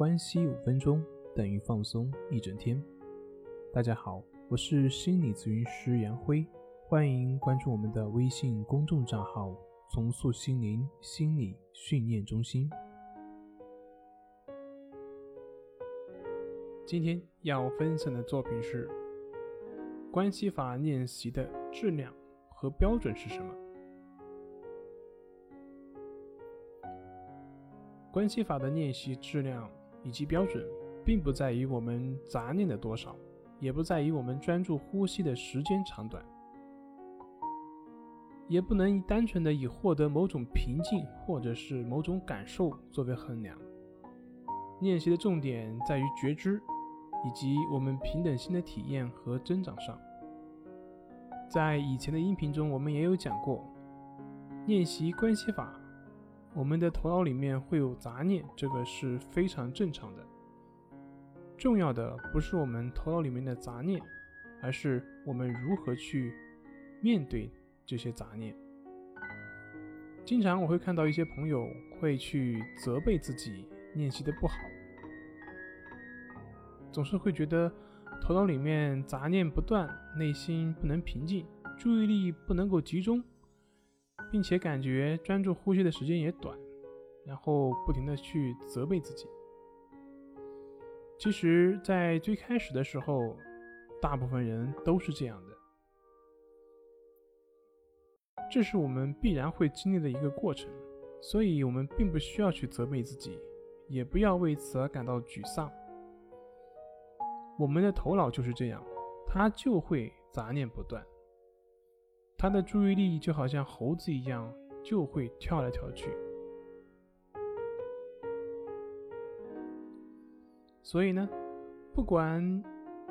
关系五分钟等于放松一整天。大家好，我是心理咨询师杨辉，欢迎关注我们的微信公众账号“重塑心灵心理训练中心”。今天要分享的作品是关系法练习的质量和标准是什么？关系法的练习质量以及标准，并不在于我们杂念的多少，也不在于我们专注呼吸的时间长短，也不能单纯的以获得某种平静或者是某种感受作为衡量。练习的重点在于觉知，以及我们平等心的体验和增长上。在以前的音频中，我们也有讲过，练习关系法。我们的头脑里面会有杂念，这个是非常正常的。重要的不是我们头脑里面的杂念，而是我们如何去面对这些杂念。经常我会看到一些朋友会去责备自己练习的不好，总是会觉得头脑里面杂念不断，内心不能平静，注意力不能够集中。并且感觉专注呼吸的时间也短，然后不停的去责备自己。其实，在最开始的时候，大部分人都是这样的，这是我们必然会经历的一个过程，所以我们并不需要去责备自己，也不要为此而感到沮丧。我们的头脑就是这样，它就会杂念不断。他的注意力就好像猴子一样，就会跳来跳去。所以呢，不管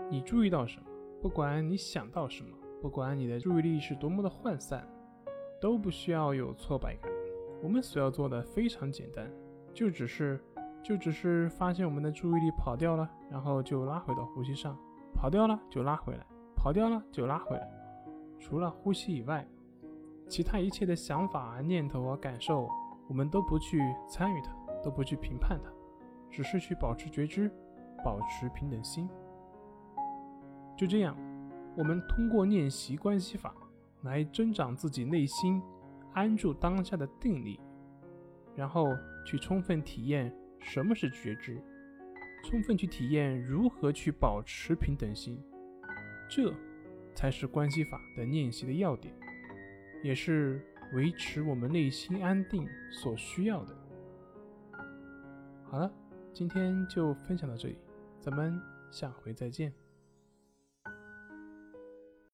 你注意到什么，不管你想到什么，不管你的注意力是多么的涣散，都不需要有挫败感。我们所要做的非常简单，就只是，就只是发现我们的注意力跑掉了，然后就拉回到呼吸上，跑掉了就拉回来，跑掉了就拉回来。除了呼吸以外，其他一切的想法、念头和感受，我们都不去参与它，都不去评判它，只是去保持觉知，保持平等心。就这样，我们通过练习关系法来增长自己内心安住当下的定力，然后去充分体验什么是觉知，充分去体验如何去保持平等心。这。才是关系法的练习的要点，也是维持我们内心安定所需要的。好了，今天就分享到这里，咱们下回再见。